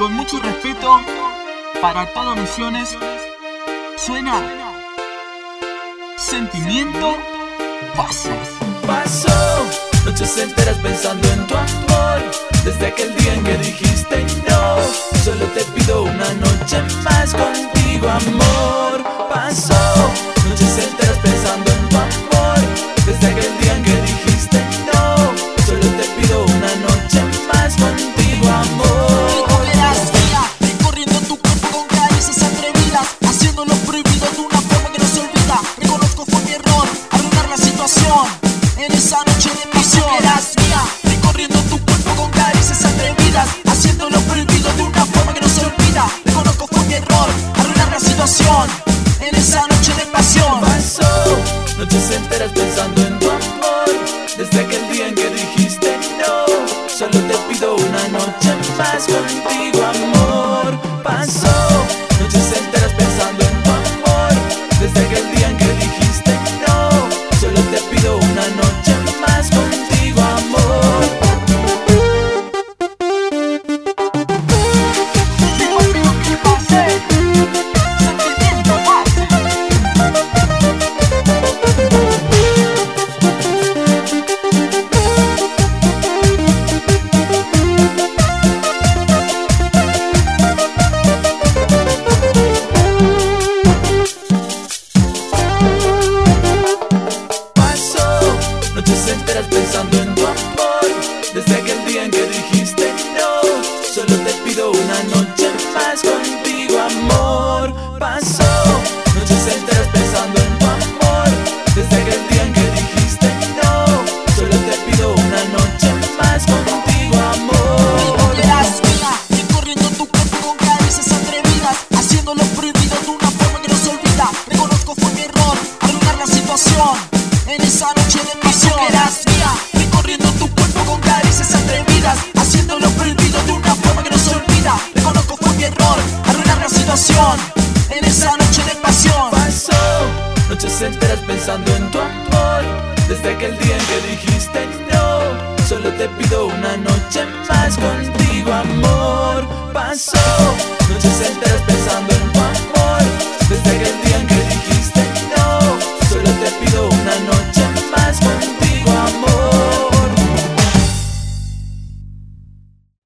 con mucho respeto para todo Misiones, suena Sentimiento Paso. Pasó noches enteras pensando en tu amor. Desde aquel día en que dijiste pensando en tu amor. Desde aquel día en que dijiste no, solo te pido una noche más contigo, amor. Pasó en esa noche de pasión. Verás mía, recorriendo tu cuerpo con caricias atrevidas, haciendo lo prohibido de una forma que no se olvida. Reconozco fue mi error, arruinar la situación en esa noche de pasión. Pasó noches enteras pensando en tu amor. Desde aquel día en que dijiste no, solo te pido una noche más contigo, amor. Pasó